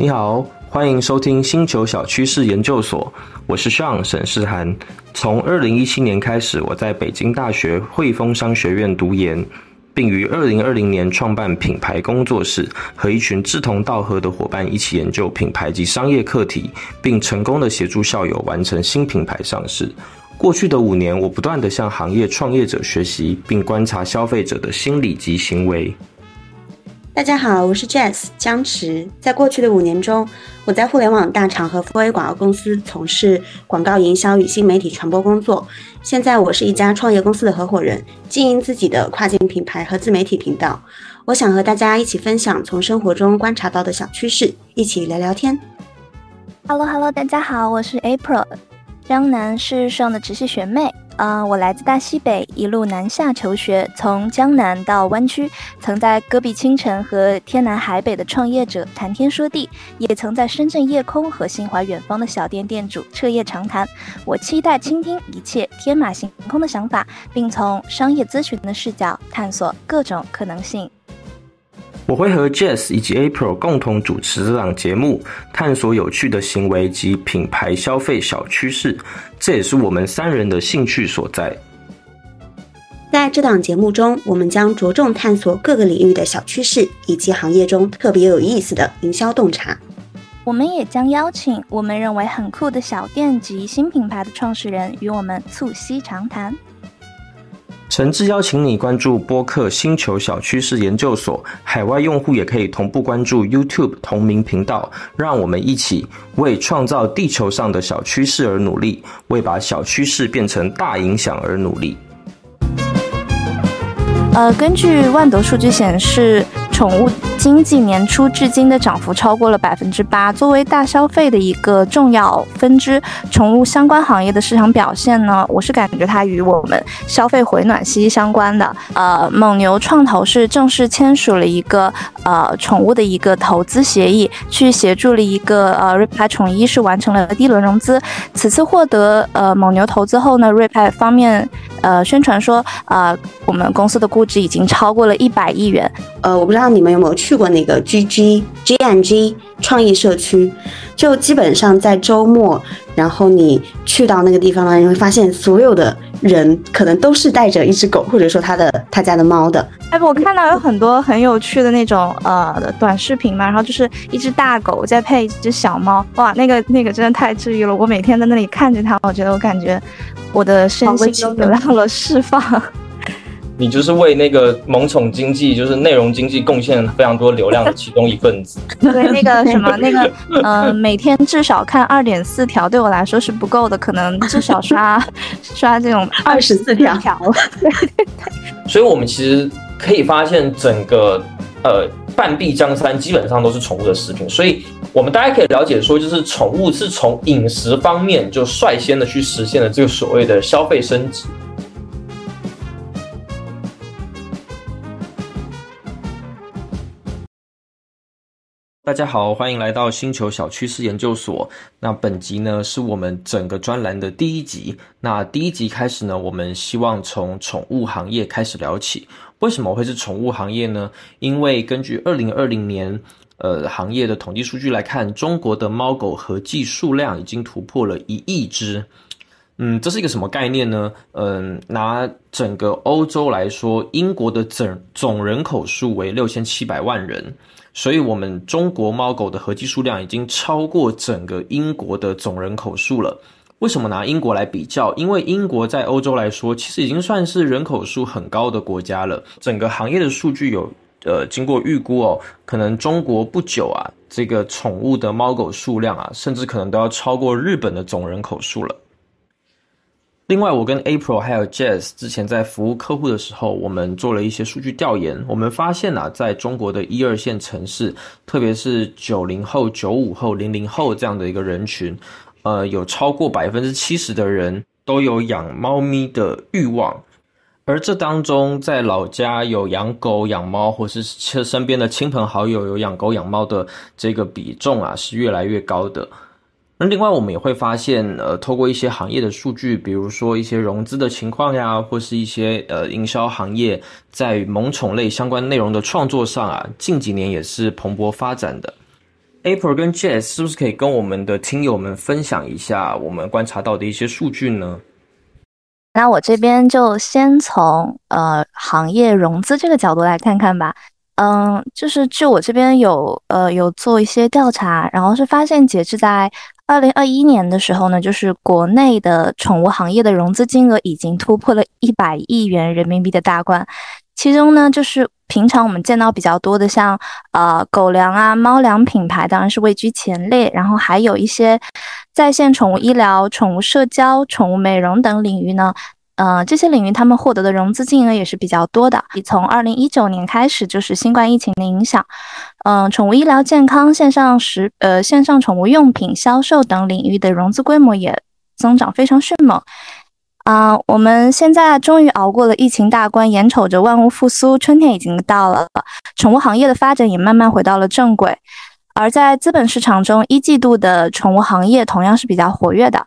你好，欢迎收听星球小趋势研究所，我是 Sean 沈世涵。从二零一七年开始，我在北京大学汇丰商学院读研，并于二零二零年创办品牌工作室，和一群志同道合的伙伴一起研究品牌及商业课题，并成功的协助校友完成新品牌上市。过去的五年，我不断的向行业创业者学习，并观察消费者的心理及行为。大家好，我是 Jess 江池。在过去的五年中，我在互联网大厂和 4A 广告公司从事广告营销与新媒体传播工作。现在我是一家创业公司的合伙人，经营自己的跨境品牌和自媒体频道。我想和大家一起分享从生活中观察到的小趋势，一起聊聊天。Hello Hello，大家好，我是 April，江南是上的直系学妹。啊，我来自大西北，一路南下求学，从江南到湾区，曾在戈壁清晨和天南海北的创业者谈天说地，也曾在深圳夜空和心怀远方的小店店主彻夜长谈。我期待倾听一切天马行空的想法，并从商业咨询的视角探索各种可能性。我会和 Jess 以及 April 共同主持这档节目，探索有趣的行为及品牌消费小趋势，这也是我们三人的兴趣所在。在这档节目中，我们将着重探索各个领域的小趋势，以及行业中特别有意思的营销洞察。我们也将邀请我们认为很酷的小店及新品牌的创始人，与我们促膝长谈。诚挚邀请你关注播客星球小趋势研究所，海外用户也可以同步关注 YouTube 同名频道。让我们一起为创造地球上的小趋势而努力，为把小趋势变成大影响而努力。呃，根据万德数据显示。宠物经济年初至今的涨幅超过了百分之八。作为大消费的一个重要分支，宠物相关行业的市场表现呢，我是感觉它与我们消费回暖息息相关的。呃，蒙牛创投是正式签署了一个呃宠物的一个投资协议，去协助了一个呃瑞派宠一是完成了第一轮融资。此次获得呃蒙牛投资后呢，瑞派方面呃宣传说，呃我们公司的估值已经超过了一百亿元。呃，我不知道。你们有没有去过那个 G G G N G 创意社区？就基本上在周末，然后你去到那个地方呢，你会发现所有的人可能都是带着一只狗，或者说他的他家的猫的。哎，我看到有很多很有趣的那种呃短视频嘛，然后就是一只大狗再配一只小猫，哇，那个那个真的太治愈了。我每天在那里看着它，我觉得我感觉我的身心都得到了释放。你就是为那个萌宠经济，就是内容经济贡献非常多流量的其中一份子。对，那个什么，那个，嗯，每天至少看二点四条，对我来说是不够的，可能至少刷 刷这种二十四条。对对对。所以，我们其实可以发现，整个呃半壁江山基本上都是宠物的食品。所以，我们大家可以了解说，就是宠物是从饮食方面就率先的去实现了这个所谓的消费升级。大家好，欢迎来到星球小趋势研究所。那本集呢是我们整个专栏的第一集。那第一集开始呢，我们希望从宠物行业开始聊起。为什么会是宠物行业呢？因为根据二零二零年呃行业的统计数据来看，中国的猫狗合计数量已经突破了一亿只。嗯，这是一个什么概念呢？嗯，拿整个欧洲来说，英国的总总人口数为六千七百万人。所以，我们中国猫狗的合计数量已经超过整个英国的总人口数了。为什么拿英国来比较？因为英国在欧洲来说，其实已经算是人口数很高的国家了。整个行业的数据有，呃，经过预估哦，可能中国不久啊，这个宠物的猫狗数量啊，甚至可能都要超过日本的总人口数了。另外，我跟 April 还有 Jazz 之前在服务客户的时候，我们做了一些数据调研。我们发现啊，在中国的一二线城市，特别是九零后、九五后、零零后这样的一个人群，呃，有超过百分之七十的人都有养猫咪的欲望。而这当中，在老家有养狗、养猫，或是身边的亲朋好友有养狗、养猫的这个比重啊，是越来越高的。那另外，我们也会发现，呃，透过一些行业的数据，比如说一些融资的情况呀，或是一些呃营销行业在萌宠类相关内容的创作上啊，近几年也是蓬勃发展的。April 跟 Jazz 是不是可以跟我们的听友们分享一下我们观察到的一些数据呢？那我这边就先从呃行业融资这个角度来看看吧。嗯，就是据我这边有呃有做一些调查，然后是发现截至在二零二一年的时候呢，就是国内的宠物行业的融资金额已经突破了一百亿元人民币的大关。其中呢，就是平常我们见到比较多的，像呃狗粮啊、猫粮品牌，当然是位居前列。然后还有一些在线宠物医疗、宠物社交、宠物美容等领域呢，呃这些领域他们获得的融资金额也是比较多的。从二零一九年开始，就是新冠疫情的影响，嗯，宠物医疗健康、线上食呃线上宠物用品销售等领域的融资规模也增长非常迅猛。啊，我们现在终于熬过了疫情大关，眼瞅着万物复苏，春天已经到了，宠物行业的发展也慢慢回到了正轨。而在资本市场中，一季度的宠物行业同样是比较活跃的。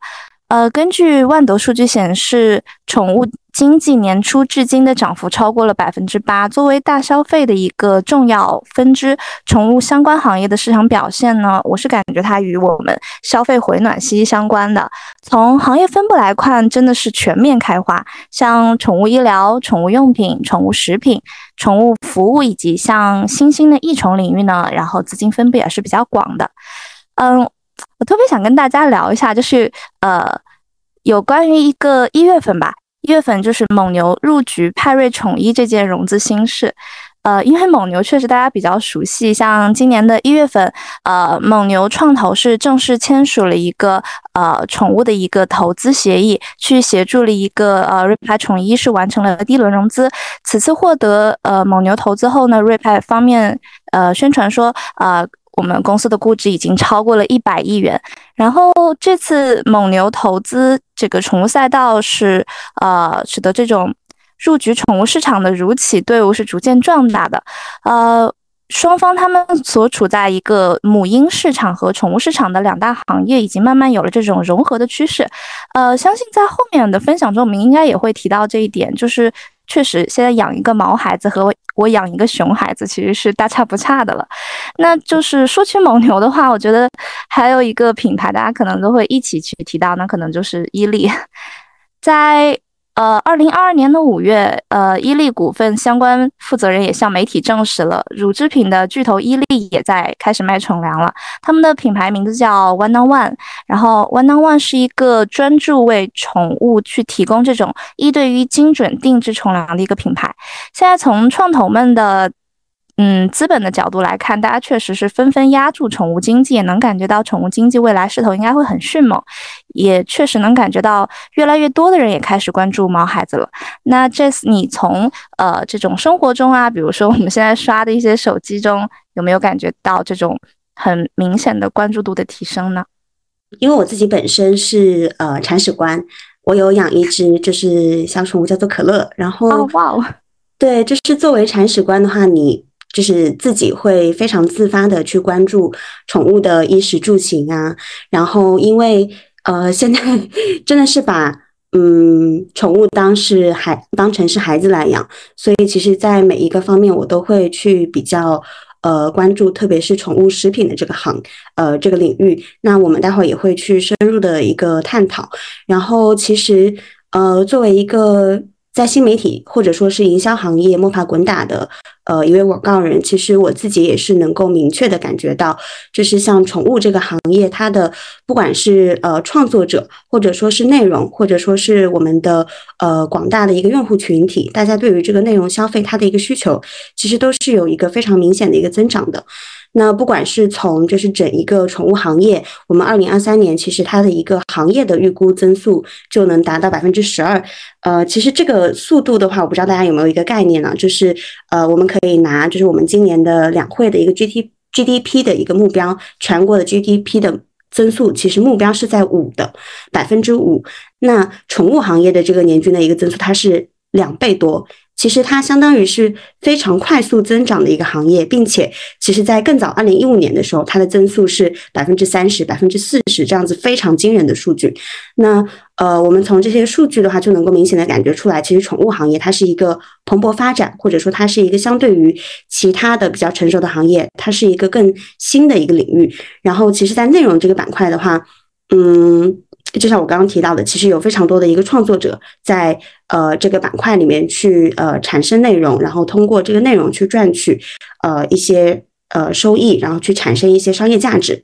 呃，根据万德数据显示，宠物经济年初至今的涨幅超过了百分之八。作为大消费的一个重要分支，宠物相关行业的市场表现呢，我是感觉它与我们消费回暖息息相关的。从行业分布来看，真的是全面开花，像宠物医疗、宠物用品、宠物食品、宠物服务以及像新兴的益虫领域呢，然后资金分布也是比较广的。嗯。我特别想跟大家聊一下，就是呃，有关于一个一月份吧，一月份就是蒙牛入局派瑞宠一这件融资新事。呃，因为蒙牛确实大家比较熟悉，像今年的一月份，呃，蒙牛创投是正式签署了一个呃宠物的一个投资协议，去协助了一个呃瑞派宠一是完成了第一轮融资。此次获得呃蒙牛投资后呢，瑞派方面呃宣传说啊。我们公司的估值已经超过了一百亿元，然后这次蒙牛投资这个宠物赛道是呃，使得这种入局宠物市场的如企队伍是逐渐壮大的，呃，双方他们所处在一个母婴市场和宠物市场的两大行业，已经慢慢有了这种融合的趋势，呃，相信在后面的分享中，我们应该也会提到这一点，就是。确实，现在养一个毛孩子和我养一个熊孩子其实是大差不差的了。那就是说起蒙牛的话，我觉得还有一个品牌，大家可能都会一起去提到，那可能就是伊利，在。呃，二零二二年的五月，呃，伊利股份相关负责人也向媒体证实了，乳制品的巨头伊利也在开始卖宠粮了。他们的品牌名字叫 One on One，然后 One on One 是一个专注为宠物去提供这种一对一精准定制宠粮的一个品牌。现在从创投们的。嗯，资本的角度来看，大家确实是纷纷压住宠物经济，也能感觉到宠物经济未来势头应该会很迅猛，也确实能感觉到越来越多的人也开始关注毛孩子了。那这次你从呃这种生活中啊，比如说我们现在刷的一些手机中，有没有感觉到这种很明显的关注度的提升呢？因为我自己本身是呃铲屎官，我有养一只就是小宠物叫做可乐，然后哇哦，对，就是作为铲屎官的话，你。就是自己会非常自发的去关注宠物的衣食住行啊，然后因为呃现在 真的是把嗯宠物当是孩当成是孩子来养，所以其实，在每一个方面我都会去比较呃关注，特别是宠物食品的这个行呃这个领域。那我们待会儿也会去深入的一个探讨。然后其实呃作为一个。在新媒体或者说是营销行业摸爬滚打的，呃，一位广告人，其实我自己也是能够明确的感觉到，就是像宠物这个行业，它的不管是呃创作者，或者说是内容，或者说是我们的呃广大的一个用户群体，大家对于这个内容消费它的一个需求，其实都是有一个非常明显的一个增长的。那不管是从就是整一个宠物行业，我们二零二三年其实它的一个行业的预估增速就能达到百分之十二。呃，其实这个速度的话，我不知道大家有没有一个概念呢？就是呃，我们可以拿就是我们今年的两会的一个 G T G D P 的一个目标，全国的 G D P 的增速其实目标是在五的百分之五。那宠物行业的这个年均的一个增速，它是两倍多。其实它相当于是非常快速增长的一个行业，并且其实在更早二零一五年的时候，它的增速是百分之三十、百分之四十这样子非常惊人的数据。那呃，我们从这些数据的话，就能够明显的感觉出来，其实宠物行业它是一个蓬勃发展，或者说它是一个相对于其他的比较成熟的行业，它是一个更新的一个领域。然后，其实，在内容这个板块的话，嗯，就像我刚刚提到的，其实有非常多的一个创作者在呃这个板块里面去呃产生内容，然后通过这个内容去赚取呃一些呃收益，然后去产生一些商业价值。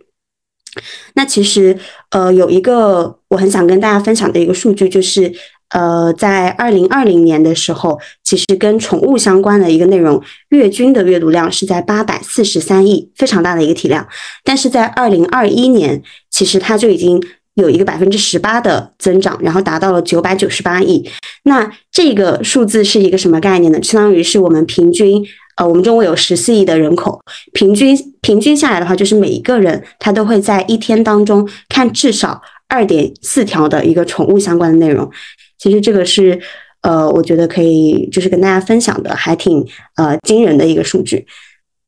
那其实，呃，有一个我很想跟大家分享的一个数据，就是，呃，在二零二零年的时候，其实跟宠物相关的一个内容，月均的阅读量是在八百四十三亿，非常大的一个体量。但是在二零二一年，其实它就已经有一个百分之十八的增长，然后达到了九百九十八亿。那这个数字是一个什么概念呢？相当于是我们平均。呃，我们中国有十四亿的人口，平均平均下来的话，就是每一个人他都会在一天当中看至少二点四条的一个宠物相关的内容。其实这个是呃，我觉得可以就是跟大家分享的，还挺呃惊人的一个数据。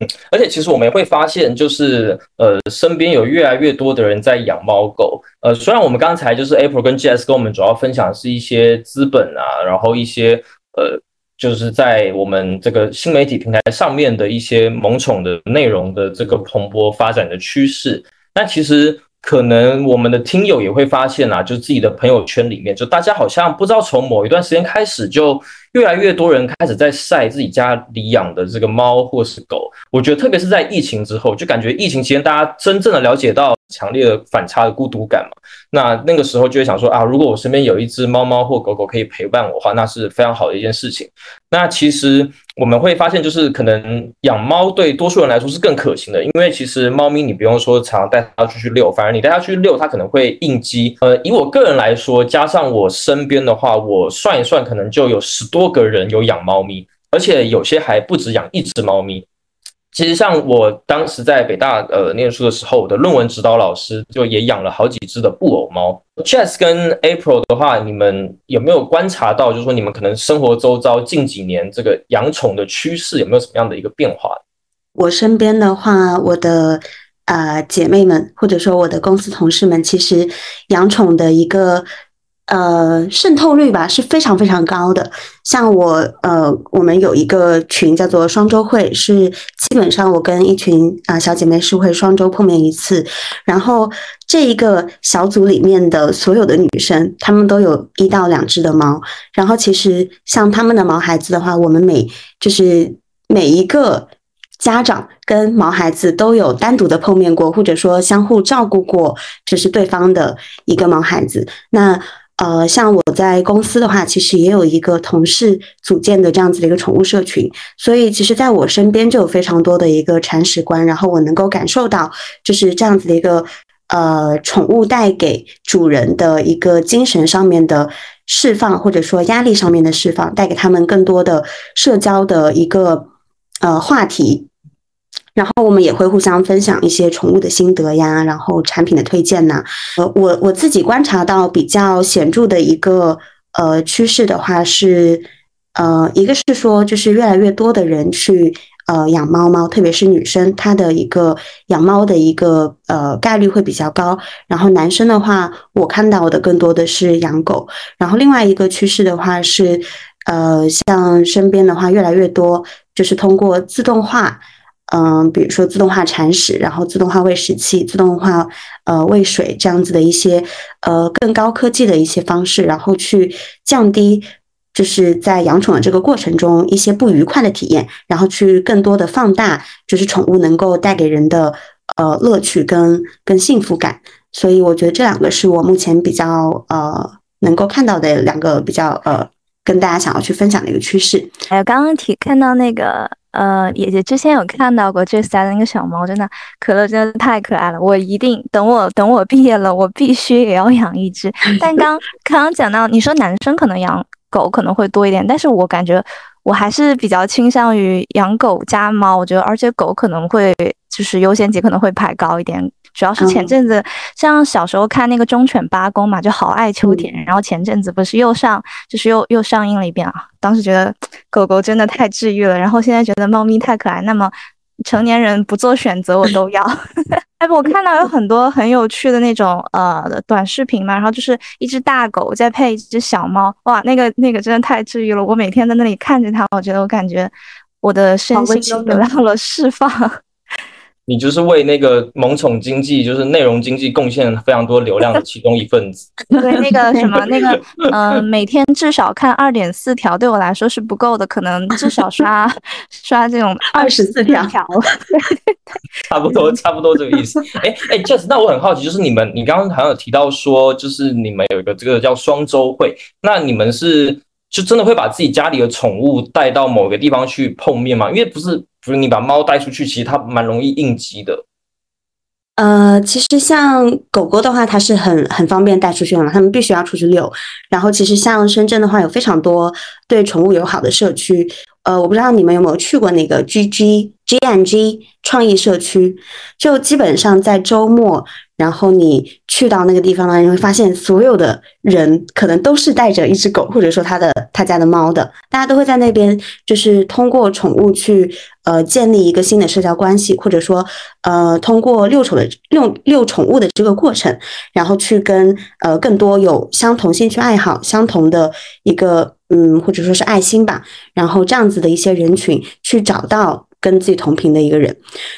而且其实我们也会发现，就是呃，身边有越来越多的人在养猫狗。呃，虽然我们刚才就是 April 跟 GS 跟我们主要分享的是一些资本啊，然后一些呃。就是在我们这个新媒体平台上面的一些萌宠的内容的这个蓬勃发展的趋势，那其实可能我们的听友也会发现啊，就自己的朋友圈里面，就大家好像不知道从某一段时间开始，就越来越多人开始在晒自己家里养的这个猫或是狗。我觉得特别是在疫情之后，就感觉疫情期间大家真正的了解到。强烈的反差的孤独感嘛，那那个时候就会想说啊，如果我身边有一只猫猫或狗狗可以陪伴我的话，那是非常好的一件事情。那其实我们会发现，就是可能养猫对多数人来说是更可行的，因为其实猫咪你不用说常常带它出去遛，反而你带它出去遛，它可能会应激。呃，以我个人来说，加上我身边的话，我算一算，可能就有十多个人有养猫咪，而且有些还不止养一只猫咪。其实像我当时在北大呃念书的时候，我的论文指导老师就也养了好几只的布偶猫。Jess 跟 April 的话，你们有没有观察到，就是说你们可能生活周遭近几年这个养宠的趋势有没有什么样的一个变化？我身边的话，我的呃姐妹们或者说我的公司同事们，其实养宠的一个。呃，渗透率吧是非常非常高的。像我，呃，我们有一个群叫做双周会，是基本上我跟一群啊小姐妹是会双周碰面一次。然后这一个小组里面的所有的女生，她们都有一到两只的猫。然后其实像他们的毛孩子的话，我们每就是每一个家长跟毛孩子都有单独的碰面过，或者说相互照顾过，就是对方的一个毛孩子。那呃，像我在公司的话，其实也有一个同事组建的这样子的一个宠物社群，所以其实在我身边就有非常多的一个铲屎官，然后我能够感受到就是这样子的一个呃宠物带给主人的一个精神上面的释放，或者说压力上面的释放，带给他们更多的社交的一个呃话题。然后我们也会互相分享一些宠物的心得呀，然后产品的推荐呐。呃，我我自己观察到比较显著的一个呃趋势的话是，呃，一个是说就是越来越多的人去呃养猫猫，特别是女生，她的一个养猫的一个呃概率会比较高。然后男生的话，我看到的更多的是养狗。然后另外一个趋势的话是，呃，像身边的话越来越多就是通过自动化。嗯，比如说自动化铲屎，然后自动化喂食器，自动化呃喂水这样子的一些呃更高科技的一些方式，然后去降低就是在养宠的这个过程中一些不愉快的体验，然后去更多的放大就是宠物能够带给人的呃乐趣跟跟幸福感。所以我觉得这两个是我目前比较呃能够看到的两个比较呃跟大家想要去分享的一个趋势。还有刚刚提看到那个。呃，也也之前有看到过 Jess 家的那个小猫，真的可乐真的太可爱了。我一定等我 等我毕业了，我必须也要养一只。但刚刚刚讲到，你说男生可能养狗可能会多一点，但是我感觉我还是比较倾向于养狗加猫。我觉得，而且狗可能会就是优先级可能会排高一点。主要是前阵子像小时候看那个忠犬八公嘛，就好爱秋田。然后前阵子不是又上，就是又又上映了一遍啊。当时觉得狗狗真的太治愈了，然后现在觉得猫咪太可爱。那么。成年人不做选择，我都要。哎，我看到有很多很有趣的那种呃短视频嘛，然后就是一只大狗再配一只小猫，哇，那个那个真的太治愈了。我每天在那里看着它，我觉得我感觉我的身心都得到了释放。你就是为那个萌宠经济，就是内容经济贡献非常多流量的其中一份子。对，那个什么，那个，嗯，每天至少看二点四条，对我来说是不够的，可能至少刷 刷这种二十四条。差不多，差不多这个意思。哎哎，Just，那我很好奇，就是你们，你刚刚好像有提到说，就是你们有一个这个叫双周会，那你们是就真的会把自己家里的宠物带到某个地方去碰面吗？因为不是。不是你把猫带出去，其实它蛮容易应激的。呃，其实像狗狗的话，它是很很方便带出去的嘛，它们必须要出去遛。然后，其实像深圳的话，有非常多对宠物友好的社区。呃，我不知道你们有没有去过那个 G G G N G 创意社区，就基本上在周末。然后你去到那个地方呢，你会发现所有的人可能都是带着一只狗，或者说他的他家的猫的，大家都会在那边，就是通过宠物去呃建立一个新的社交关系，或者说呃通过遛宠的遛遛宠物的这个过程，然后去跟呃更多有相同兴趣爱好、相同的一个嗯或者说是爱心吧，然后这样子的一些人群去找到跟自己同频的一个人，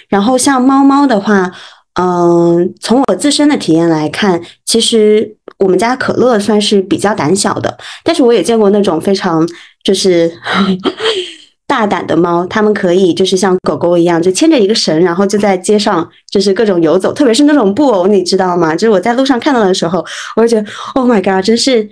然后像猫猫的话。嗯，从我自身的体验来看，其实我们家可乐算是比较胆小的，但是我也见过那种非常就是 大胆的猫，它们可以就是像狗狗一样，就牵着一个绳，然后就在街上就是各种游走，特别是那种布偶，你知道吗？就是我在路上看到的时候，我就觉得，Oh my god，真是。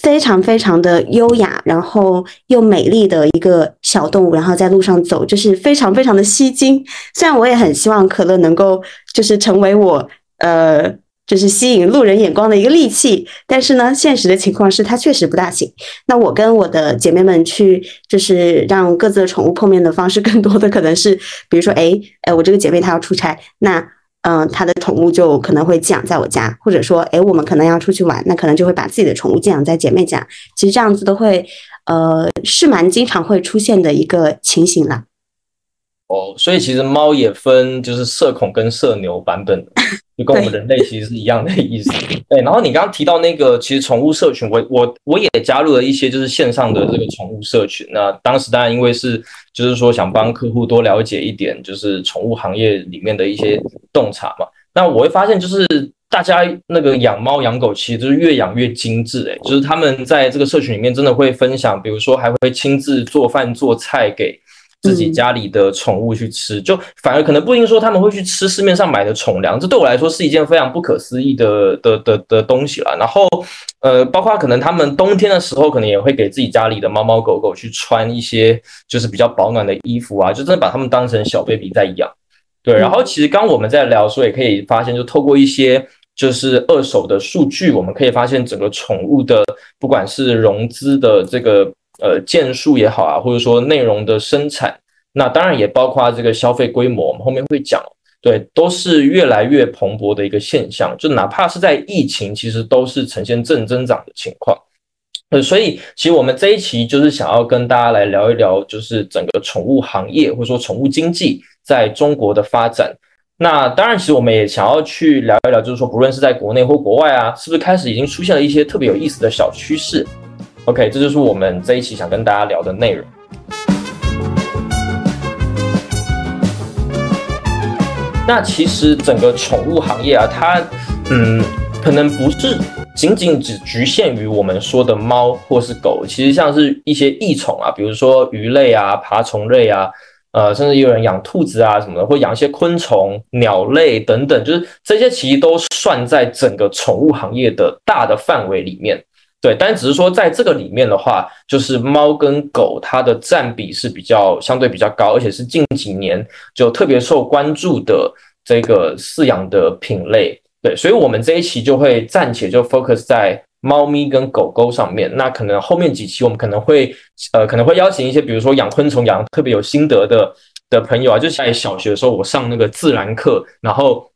非常非常的优雅，然后又美丽的一个小动物，然后在路上走，就是非常非常的吸睛。虽然我也很希望可乐能够就是成为我呃就是吸引路人眼光的一个利器，但是呢，现实的情况是它确实不大行。那我跟我的姐妹们去，就是让各自的宠物碰面的方式，更多的可能是，比如说，哎，哎，我这个姐妹她要出差，那。嗯，他的宠物就可能会寄养在我家，或者说，哎，我们可能要出去玩，那可能就会把自己的宠物寄养在姐妹家。其实这样子都会，呃，是蛮经常会出现的一个情形了。哦，所以其实猫也分就是社恐跟社牛版本，就跟我们人类其实是一样的意思。对，然后你刚刚提到那个，其实宠物社群，我我我也加入了一些就是线上的这个宠物社群。那当时当然因为是就是说想帮客户多了解一点，就是宠物行业里面的一些洞察嘛。那我会发现就是大家那个养猫养狗，其实就是越养越精致，诶，就是他们在这个社群里面真的会分享，比如说还会亲自做饭做菜给。自己家里的宠物去吃，就反而可能不一定说他们会去吃市面上买的宠粮，这对我来说是一件非常不可思议的的的的东西了。然后，呃，包括可能他们冬天的时候，可能也会给自己家里的猫猫狗狗去穿一些就是比较保暖的衣服啊，就真的把他们当成小 baby 在养。对，然后其实刚我们在聊，说，也可以发现，就透过一些就是二手的数据，我们可以发现整个宠物的不管是融资的这个。呃，件数也好啊，或者说内容的生产，那当然也包括这个消费规模，我们后面会讲，对，都是越来越蓬勃的一个现象。就哪怕是在疫情，其实都是呈现正增长的情况。呃，所以其实我们这一期就是想要跟大家来聊一聊，就是整个宠物行业或者说宠物经济在中国的发展。那当然，其实我们也想要去聊一聊，就是说不论是在国内或国外啊，是不是开始已经出现了一些特别有意思的小趋势？OK，这就是我们这一期想跟大家聊的内容。那其实整个宠物行业啊，它嗯，可能不是仅仅只局限于我们说的猫或是狗，其实像是一些异宠啊，比如说鱼类啊、爬虫类啊，呃，甚至有人养兔子啊什么的，或养一些昆虫、鸟类等等，就是这些其实都算在整个宠物行业的大的范围里面。对，但只是说在这个里面的话，就是猫跟狗它的占比是比较相对比较高，而且是近几年就特别受关注的这个饲养的品类。对，所以我们这一期就会暂且就 focus 在猫咪跟狗狗上面。那可能后面几期我们可能会呃可能会邀请一些，比如说养昆虫养特别有心得的的朋友啊，就在小学的时候我上那个自然课，然后。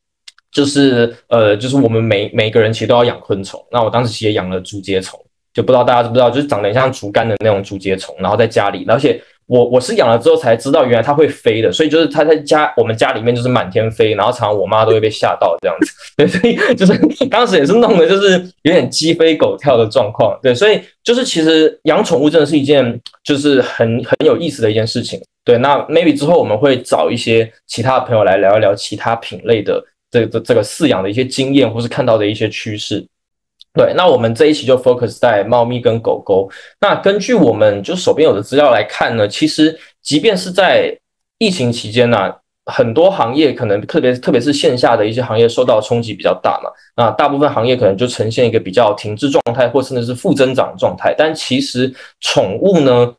就是呃，就是我们每每个人其实都要养昆虫。那我当时其实养了竹节虫，就不知道大家知不知道，就是长得像竹竿的那种竹节虫，然后在家里，而且我我是养了之后才知道，原来它会飞的。所以就是它在家我们家里面就是满天飞，然后常常我妈都会被吓到这样子。对，所以就是当时也是弄的，就是有点鸡飞狗跳的状况。对，所以就是其实养宠物真的是一件就是很很有意思的一件事情。对，那 maybe 之后我们会找一些其他的朋友来聊一聊其他品类的。这这这个饲养的一些经验，或是看到的一些趋势，对，那我们这一期就 focus 在猫咪跟狗狗。那根据我们就手边有的资料来看呢，其实即便是在疫情期间呢，很多行业可能特别特别是线下的一些行业受到冲击比较大嘛，那大部分行业可能就呈现一个比较停滞状态，或甚至是负增长状态。但其实宠物呢？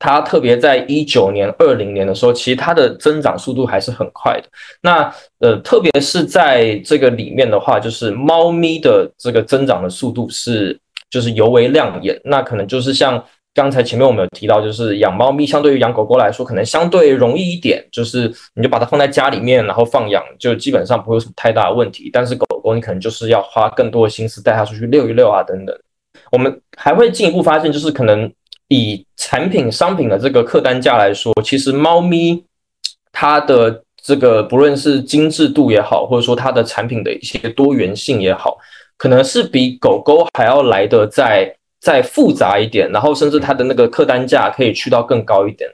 它特别在一九年、二零年的时候，其实它的增长速度还是很快的。那呃，特别是在这个里面的话，就是猫咪的这个增长的速度是就是尤为亮眼。那可能就是像刚才前面我们有提到，就是养猫咪相对于养狗狗来说，可能相对容易一点，就是你就把它放在家里面，然后放养，就基本上不会有什么太大的问题。但是狗狗你可能就是要花更多的心思带它出去遛一遛啊，等等。我们还会进一步发现，就是可能。以产品商品的这个客单价来说，其实猫咪它的这个不论是精致度也好，或者说它的产品的一些多元性也好，可能是比狗狗还要来的再再复杂一点，然后甚至它的那个客单价可以去到更高一点。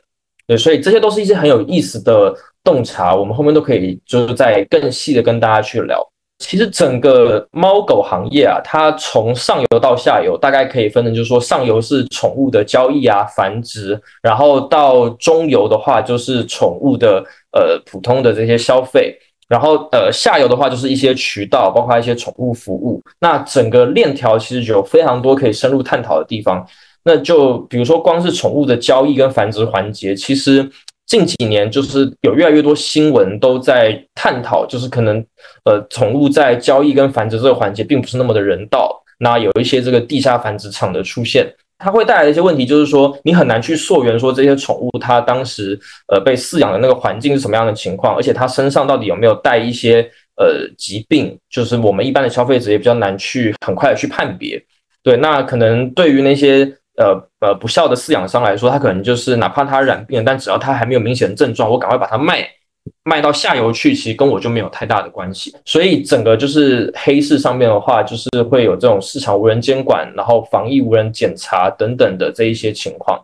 对，所以这些都是一些很有意思的洞察，我们后面都可以就是在更细的跟大家去聊。其实整个猫狗行业啊，它从上游到下游大概可以分成，就是说上游是宠物的交易啊、繁殖，然后到中游的话就是宠物的呃普通的这些消费，然后呃下游的话就是一些渠道，包括一些宠物服务。那整个链条其实有非常多可以深入探讨的地方。那就比如说光是宠物的交易跟繁殖环节，其实。近几年，就是有越来越多新闻都在探讨，就是可能，呃，宠物在交易跟繁殖这个环节并不是那么的人道。那有一些这个地下繁殖场的出现，它会带来的一些问题，就是说你很难去溯源，说这些宠物它当时呃被饲养的那个环境是什么样的情况，而且它身上到底有没有带一些呃疾病，就是我们一般的消费者也比较难去很快的去判别。对，那可能对于那些。呃呃，不孝的饲养商来说，他可能就是哪怕他染病，但只要他还没有明显的症状，我赶快把它卖卖到下游去，其实跟我就没有太大的关系。所以整个就是黑市上面的话，就是会有这种市场无人监管，然后防疫无人检查等等的这一些情况。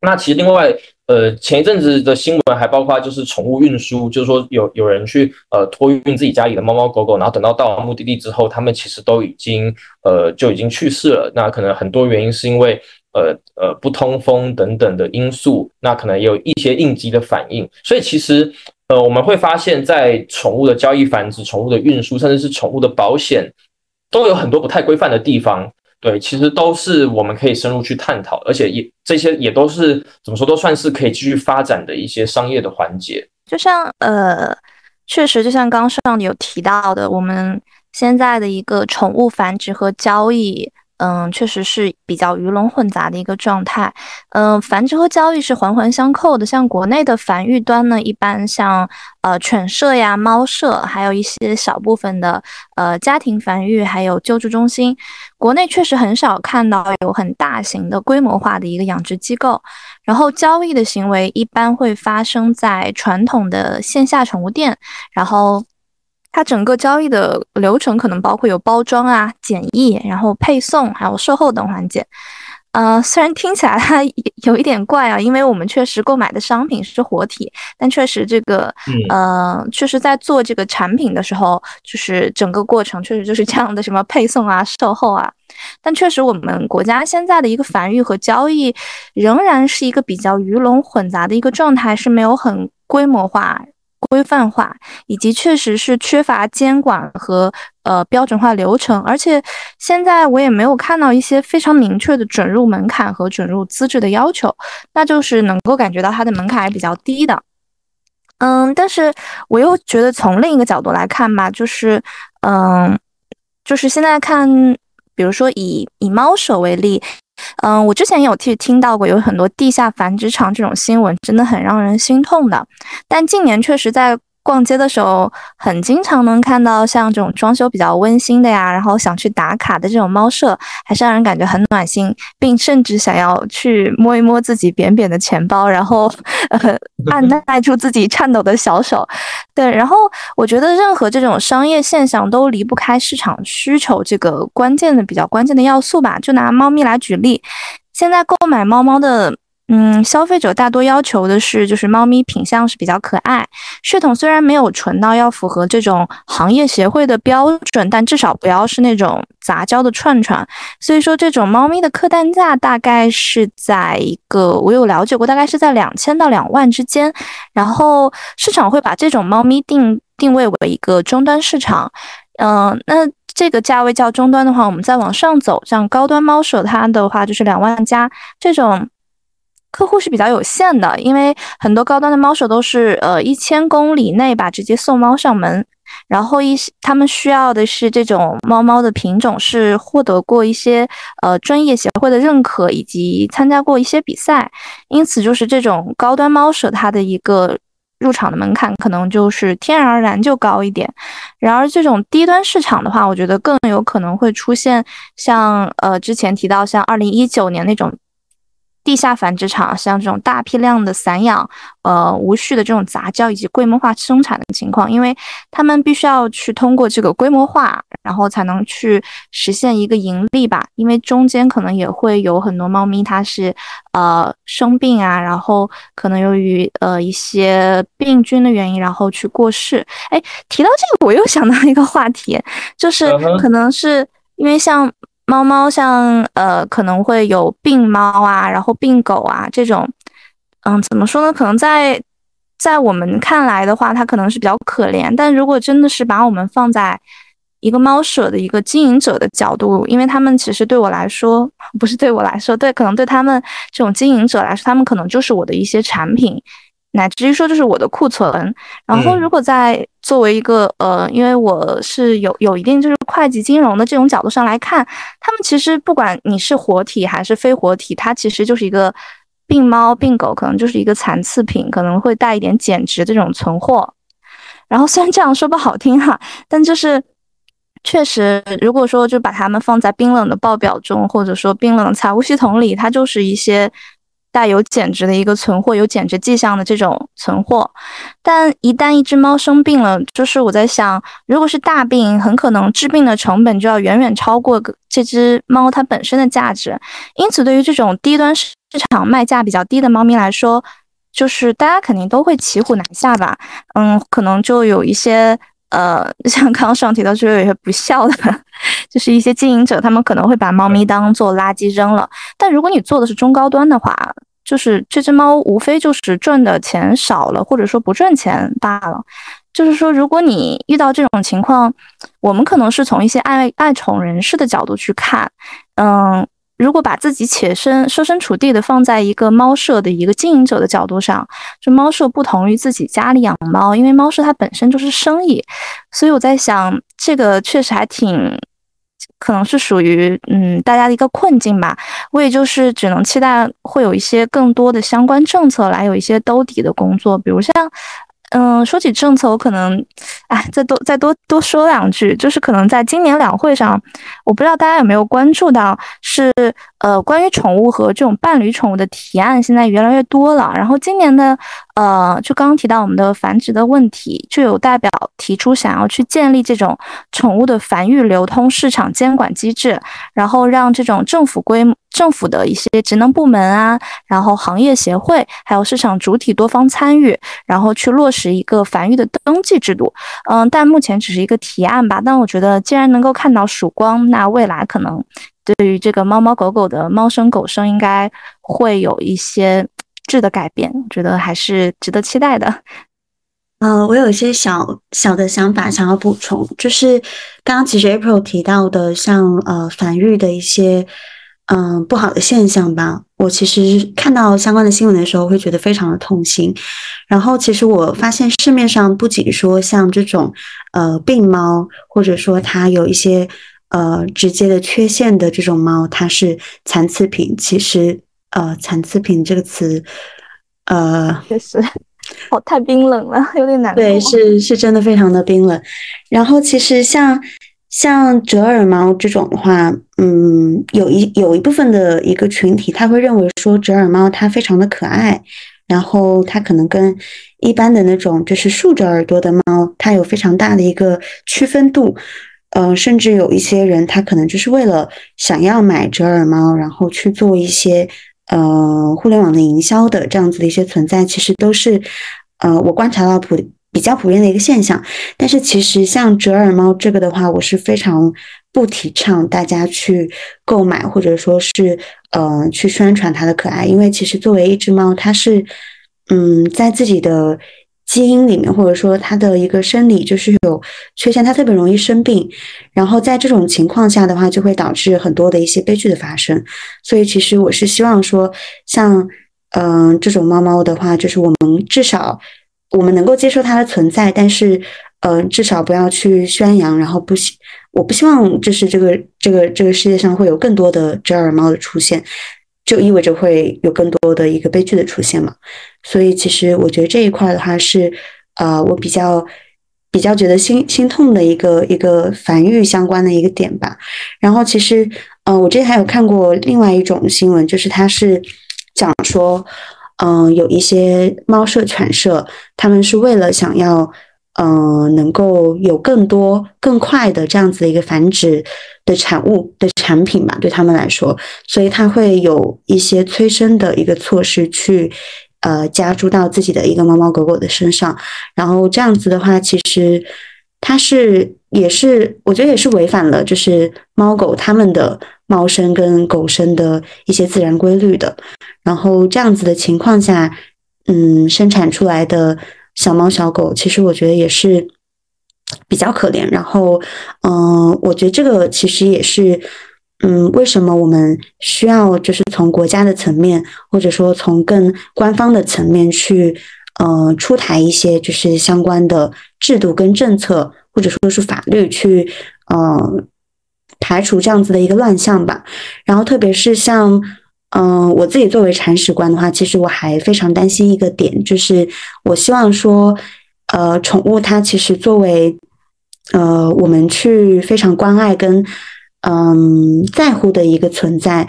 那其实另外，呃，前一阵子的新闻还包括就是宠物运输，就是说有有人去呃托运自己家里的猫猫狗狗，然后等到到目的地之后，他们其实都已经呃就已经去世了。那可能很多原因是因为。呃呃，不通风等等的因素，那可能也有一些应激的反应。所以其实，呃，我们会发现，在宠物的交易、繁殖、宠物的运输，甚至是宠物的保险，都有很多不太规范的地方。对，其实都是我们可以深入去探讨，而且也这些也都是怎么说，都算是可以继续发展的一些商业的环节。就像呃，确实，就像刚上有提到的，我们现在的一个宠物繁殖和交易。嗯，确实是比较鱼龙混杂的一个状态。嗯，繁殖和交易是环环相扣的。像国内的繁育端呢，一般像呃犬舍呀、猫舍，还有一些小部分的呃家庭繁育，还有救助中心。国内确实很少看到有很大型的规模化的一个养殖机构。然后交易的行为一般会发生在传统的线下宠物店，然后。它整个交易的流程可能包括有包装啊、检疫，然后配送，还有售后等环节。呃，虽然听起来它有一点怪啊，因为我们确实购买的商品是活体，但确实这个，呃，确实在做这个产品的时候，就是整个过程确实就是这样的，什么配送啊、售后啊。但确实我们国家现在的一个繁育和交易仍然是一个比较鱼龙混杂的一个状态，是没有很规模化。规范化，以及确实是缺乏监管和呃标准化流程，而且现在我也没有看到一些非常明确的准入门槛和准入资质的要求，那就是能够感觉到它的门槛还比较低的。嗯，但是我又觉得从另一个角度来看吧，就是嗯，就是现在看比如说以以猫舍为例，嗯，我之前有去听到过有很多地下繁殖场这种新闻，真的很让人心痛的。但近年确实在。逛街的时候，很经常能看到像这种装修比较温馨的呀，然后想去打卡的这种猫舍，还是让人感觉很暖心，并甚至想要去摸一摸自己扁扁的钱包，然后 呃按耐住自己颤抖的小手。对，然后我觉得任何这种商业现象都离不开市场需求这个关键的比较关键的要素吧。就拿猫咪来举例，现在购买猫猫的。嗯，消费者大多要求的是，就是猫咪品相是比较可爱，血统虽然没有纯到要符合这种行业协会的标准，但至少不要是那种杂交的串串。所以说，这种猫咪的客单价大概是在一个，我有了解过，大概是在两千到两万之间。然后市场会把这种猫咪定定位为一个终端市场。嗯，那这个价位叫终端的话，我们再往上走，像高端猫舍，它的话就是两万加这种。客户是比较有限的，因为很多高端的猫舍都是呃一千公里内吧，直接送猫上门。然后一些他们需要的是这种猫猫的品种是获得过一些呃专业协会的认可，以及参加过一些比赛。因此，就是这种高端猫舍它的一个入场的门槛可能就是天然而然就高一点。然而，这种低端市场的话，我觉得更有可能会出现像呃之前提到像二零一九年那种。地下繁殖场像这种大批量的散养，呃，无序的这种杂交以及规模化生产的情况，因为他们必须要去通过这个规模化，然后才能去实现一个盈利吧。因为中间可能也会有很多猫咪，它是呃生病啊，然后可能由于呃一些病菌的原因，然后去过世。哎，提到这个，我又想到一个话题，就是可能是因为像。猫猫像呃可能会有病猫啊，然后病狗啊这种，嗯，怎么说呢？可能在在我们看来的话，它可能是比较可怜。但如果真的是把我们放在一个猫舍的一个经营者的角度，因为他们其实对我来说，不是对我来说，对，可能对他们这种经营者来说，他们可能就是我的一些产品。乃至于说，就是我的库存。然后，如果在作为一个呃，因为我是有有一定就是会计金融的这种角度上来看，他们其实不管你是活体还是非活体，它其实就是一个病猫病狗，可能就是一个残次品，可能会带一点减值这种存货。然后虽然这样说不好听哈，但就是确实，如果说就把它们放在冰冷的报表中，或者说冰冷的财务系统里，它就是一些。带有减值的一个存货，有减值迹象的这种存货，但一旦一只猫生病了，就是我在想，如果是大病，很可能治病的成本就要远远超过这只猫它本身的价值。因此，对于这种低端市场卖价比较低的猫咪来说，就是大家肯定都会骑虎难下吧。嗯，可能就有一些呃，像刚刚上提到，就有一些不孝的，就是一些经营者，他们可能会把猫咪当做垃圾扔了。但如果你做的是中高端的话，就是这只猫无非就是赚的钱少了，或者说不赚钱罢了。就是说，如果你遇到这种情况，我们可能是从一些爱爱宠人士的角度去看，嗯，如果把自己切身设身处地的放在一个猫舍的一个经营者的角度上，就猫舍不同于自己家里养猫，因为猫舍它本身就是生意，所以我在想，这个确实还挺。可能是属于嗯大家的一个困境吧，我也就是只能期待会有一些更多的相关政策来有一些兜底的工作，比如像。嗯，说起政策，我可能，哎，再多再多多说两句，就是可能在今年两会上，我不知道大家有没有关注到，是呃关于宠物和这种伴侣宠物的提案现在越来越多了。然后今年的呃，就刚刚提到我们的繁殖的问题，就有代表提出想要去建立这种宠物的繁育流通市场监管机制，然后让这种政府规政府的一些职能部门啊，然后行业协会，还有市场主体多方参与，然后去落实一个繁育的登记制度。嗯，但目前只是一个提案吧。但我觉得，既然能够看到曙光，那未来可能对于这个猫猫狗狗的猫生狗生，应该会有一些质的改变。我觉得还是值得期待的。呃，我有一些小小的想法想要补充，就是刚刚其实 April 提到的，像呃繁育的一些。嗯，不好的现象吧。我其实看到相关的新闻的时候，会觉得非常的痛心。然后，其实我发现市面上不仅说像这种呃病猫，或者说它有一些呃直接的缺陷的这种猫，它是残次品。其实呃，残次品这个词，呃，确实，哦，太冰冷了，有点难过。对，是是真的非常的冰冷。然后其实像。像折耳猫这种的话，嗯，有一有一部分的一个群体，他会认为说折耳猫它非常的可爱，然后它可能跟一般的那种就是竖着耳朵的猫，它有非常大的一个区分度，呃，甚至有一些人他可能就是为了想要买折耳猫，然后去做一些呃互联网的营销的这样子的一些存在，其实都是呃我观察到普。比较普遍的一个现象，但是其实像折耳猫这个的话，我是非常不提倡大家去购买，或者说是呃去宣传它的可爱，因为其实作为一只猫，它是嗯在自己的基因里面，或者说它的一个生理就是有缺陷，它特别容易生病，然后在这种情况下的话，就会导致很多的一些悲剧的发生。所以其实我是希望说，像嗯这种猫猫的话，就是我们至少。我们能够接受它的存在，但是，呃，至少不要去宣扬，然后不希，我不希望就是这个这个这个世界上会有更多的折耳猫的出现，就意味着会有更多的一个悲剧的出现嘛。所以，其实我觉得这一块的话是，呃，我比较比较觉得心心痛的一个一个繁育相关的一个点吧。然后，其实，嗯，我之前还有看过另外一种新闻，就是它是讲说。嗯，有一些猫舍、犬舍，他们是为了想要，嗯，能够有更多、更快的这样子的一个繁殖的产物的产品吧，对他们来说，所以他会有一些催生的一个措施去，呃，加注到自己的一个猫猫狗狗的身上，然后这样子的话，其实它是也是，我觉得也是违反了就是猫狗它们的。猫生跟狗生的一些自然规律的，然后这样子的情况下，嗯，生产出来的小猫小狗，其实我觉得也是比较可怜。然后，嗯，我觉得这个其实也是，嗯，为什么我们需要就是从国家的层面，或者说从更官方的层面去，呃，出台一些就是相关的制度跟政策，或者说是法律去，嗯。排除这样子的一个乱象吧，然后特别是像，嗯，我自己作为铲屎官的话，其实我还非常担心一个点，就是我希望说，呃，宠物它其实作为，呃，我们去非常关爱跟，嗯，在乎的一个存在，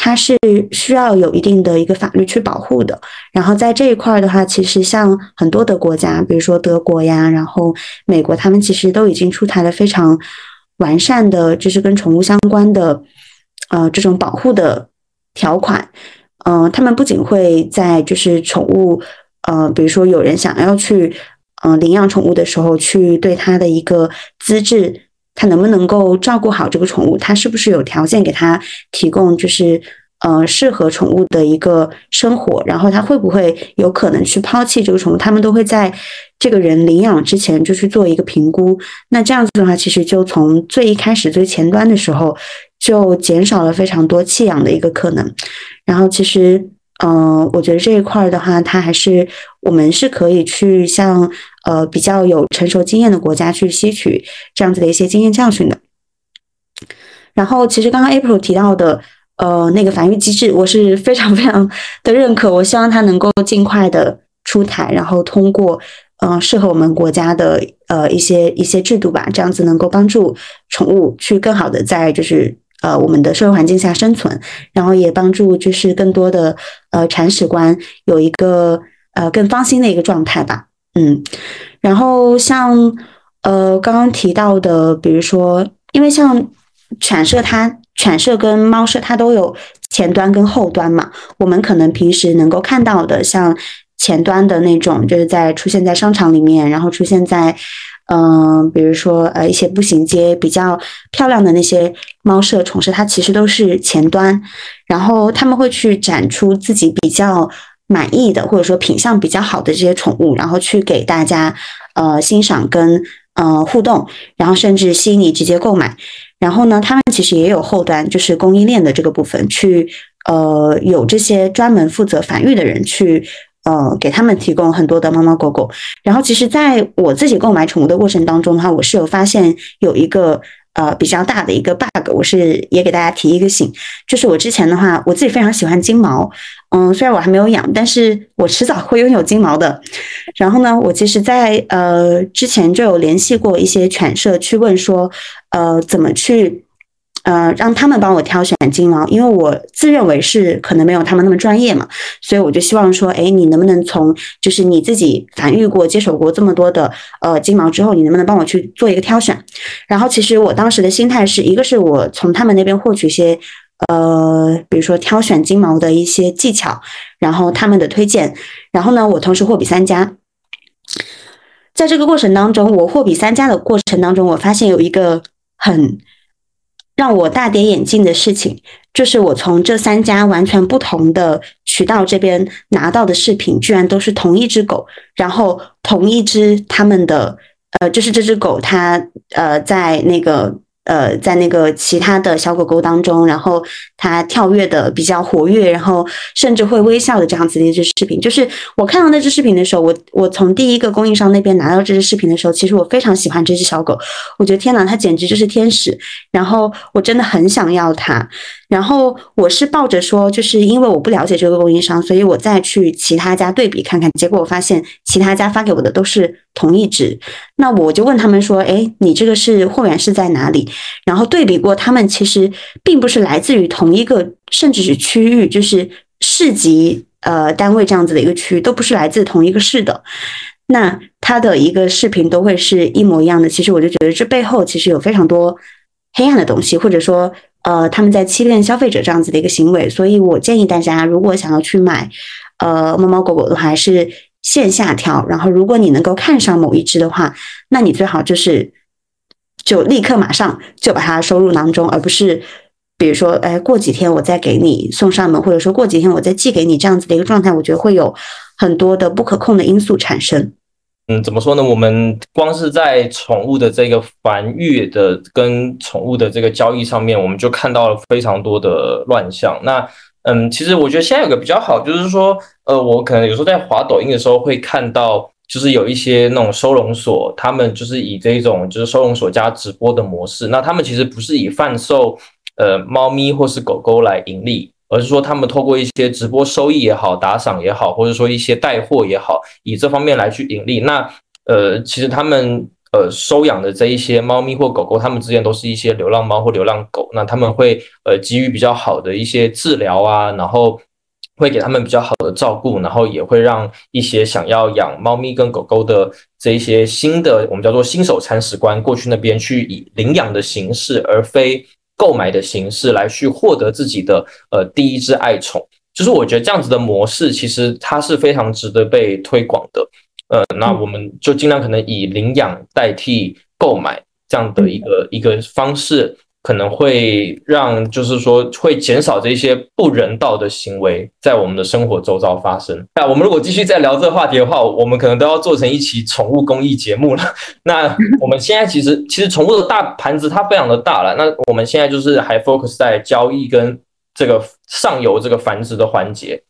它是需要有一定的一个法律去保护的。然后在这一块的话，其实像很多的国家，比如说德国呀，然后美国，他们其实都已经出台了非常。完善的，就是跟宠物相关的，呃，这种保护的条款，嗯，他们不仅会在就是宠物，呃，比如说有人想要去，嗯，领养宠物的时候，去对它的一个资质，他能不能够照顾好这个宠物，他是不是有条件给他提供，就是。呃，适合宠物的一个生活，然后他会不会有可能去抛弃这个宠物？他们都会在这个人领养之前就去做一个评估。那这样子的话，其实就从最一开始、最前端的时候就减少了非常多弃养的一个可能。然后，其实，嗯，我觉得这一块的话，它还是我们是可以去向呃比较有成熟经验的国家去吸取这样子的一些经验教训的。然后，其实刚刚 April 提到的。呃，那个繁育机制，我是非常 非常的认可。我希望它能够尽快的出台，然后通过，嗯，适合我们国家的呃一些一些制度吧，这样子能够帮助宠物去更好的在就是呃我们的社会环境下生存，然后也帮助就是更多的呃铲屎官有一个呃更放心的一个状态吧。嗯，然后像呃刚刚提到的，比如说，因为像犬舍它。犬舍跟猫舍它都有前端跟后端嘛，我们可能平时能够看到的，像前端的那种，就是在出现在商场里面，然后出现在，嗯，比如说呃一些步行街比较漂亮的那些猫舍宠舍，它其实都是前端，然后他们会去展出自己比较满意的或者说品相比较好的这些宠物，然后去给大家呃欣赏跟呃互动，然后甚至吸引你直接购买。然后呢，他们其实也有后端，就是供应链的这个部分，去呃有这些专门负责繁育的人去呃给他们提供很多的猫猫狗狗。然后其实在我自己购买宠物的过程当中的话，我是有发现有一个呃比较大的一个 bug，我是也给大家提一个醒，就是我之前的话，我自己非常喜欢金毛，嗯，虽然我还没有养，但是我迟早会拥有金毛的。然后呢，我其实在呃之前就有联系过一些犬舍去问说，呃怎么去。呃，让他们帮我挑选金毛，因为我自认为是可能没有他们那么专业嘛，所以我就希望说，哎，你能不能从就是你自己繁育过、接手过这么多的呃金毛之后，你能不能帮我去做一个挑选？然后其实我当时的心态是一个是我从他们那边获取一些呃，比如说挑选金毛的一些技巧，然后他们的推荐，然后呢，我同时货比三家，在这个过程当中，我货比三家的过程当中，我发现有一个很。让我大跌眼镜的事情，就是我从这三家完全不同的渠道这边拿到的视频，居然都是同一只狗，然后同一只他们的，呃，就是这只狗它，呃，在那个。呃，在那个其他的小狗狗当中，然后它跳跃的比较活跃，然后甚至会微笑的这样子的一支视频，就是我看到那支视频的时候，我我从第一个供应商那边拿到这支视频的时候，其实我非常喜欢这只小狗，我觉得天哪，它简直就是天使，然后我真的很想要它。然后我是抱着说，就是因为我不了解这个供应商，所以我再去其他家对比看看。结果我发现其他家发给我的都是同一只，那我就问他们说：“哎，你这个是货源是在哪里？”然后对比过，他们其实并不是来自于同一个，甚至是区域，就是市级呃单位这样子的一个区，都不是来自同一个市的。那他的一个视频都会是一模一样的。其实我就觉得这背后其实有非常多黑暗的东西，或者说。呃，他们在欺骗消费者这样子的一个行为，所以我建议大家，如果想要去买，呃，猫猫狗狗的话，还是线下挑。然后，如果你能够看上某一只的话，那你最好就是就立刻马上就把它收入囊中，而不是比如说，哎，过几天我再给你送上门，或者说过几天我再寄给你这样子的一个状态，我觉得会有很多的不可控的因素产生。嗯，怎么说呢？我们光是在宠物的这个繁育的跟宠物的这个交易上面，我们就看到了非常多的乱象。那，嗯，其实我觉得现在有个比较好，就是说，呃，我可能有时候在滑抖音的时候会看到，就是有一些那种收容所，他们就是以这种就是收容所加直播的模式，那他们其实不是以贩售呃猫咪或是狗狗来盈利。而是说，他们透过一些直播收益也好，打赏也好，或者说一些带货也好，以这方面来去盈利。那呃，其实他们呃收养的这一些猫咪或狗狗，他们之间都是一些流浪猫或流浪狗。那他们会呃给予比较好的一些治疗啊，然后会给他们比较好的照顾，然后也会让一些想要养猫咪跟狗狗的这一些新的我们叫做新手铲屎官过去那边去以领养的形式，而非。购买的形式来去获得自己的呃第一只爱宠，就是我觉得这样子的模式其实它是非常值得被推广的。呃，那我们就尽量可能以领养代替购买这样的一个一个方式。可能会让，就是说会减少这些不人道的行为在我们的生活周遭发生。那我们如果继续再聊这个话题的话，我们可能都要做成一期宠物公益节目了。那我们现在其实其实宠物的大盘子它非常的大了。那我们现在就是还 focus 在交易跟这个上游这个繁殖的环节。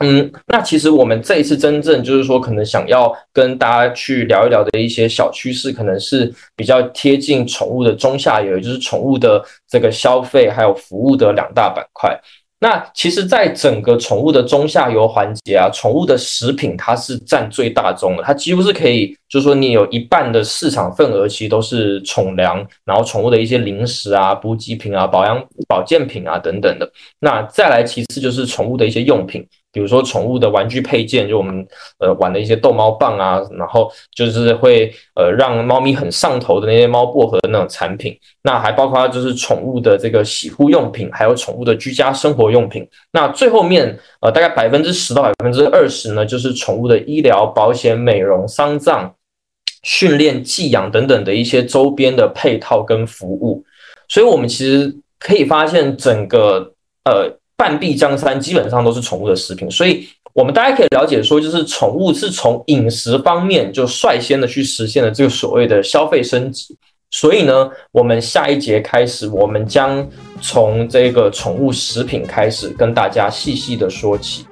嗯，那其实我们这一次真正就是说，可能想要跟大家去聊一聊的一些小趋势，可能是比较贴近宠物的中下游，也就是宠物的这个消费还有服务的两大板块。那其实，在整个宠物的中下游环节啊，宠物的食品它是占最大宗的，它几乎是可以，就是说你有一半的市场份额其实都是宠粮，然后宠物的一些零食啊、补给品啊、保养保健品啊等等的。那再来其次就是宠物的一些用品。比如说宠物的玩具配件，就我们呃玩的一些逗猫棒啊，然后就是会呃让猫咪很上头的那些猫薄荷的那种产品，那还包括就是宠物的这个洗护用品，还有宠物的居家生活用品。那最后面呃大概百分之十到百分之二十呢，就是宠物的医疗保险、美容、丧葬、训练、寄养等等的一些周边的配套跟服务。所以，我们其实可以发现整个呃。半壁江山基本上都是宠物的食品，所以我们大家可以了解说，就是宠物是从饮食方面就率先的去实现了这个所谓的消费升级。所以呢，我们下一节开始，我们将从这个宠物食品开始跟大家细细的说起。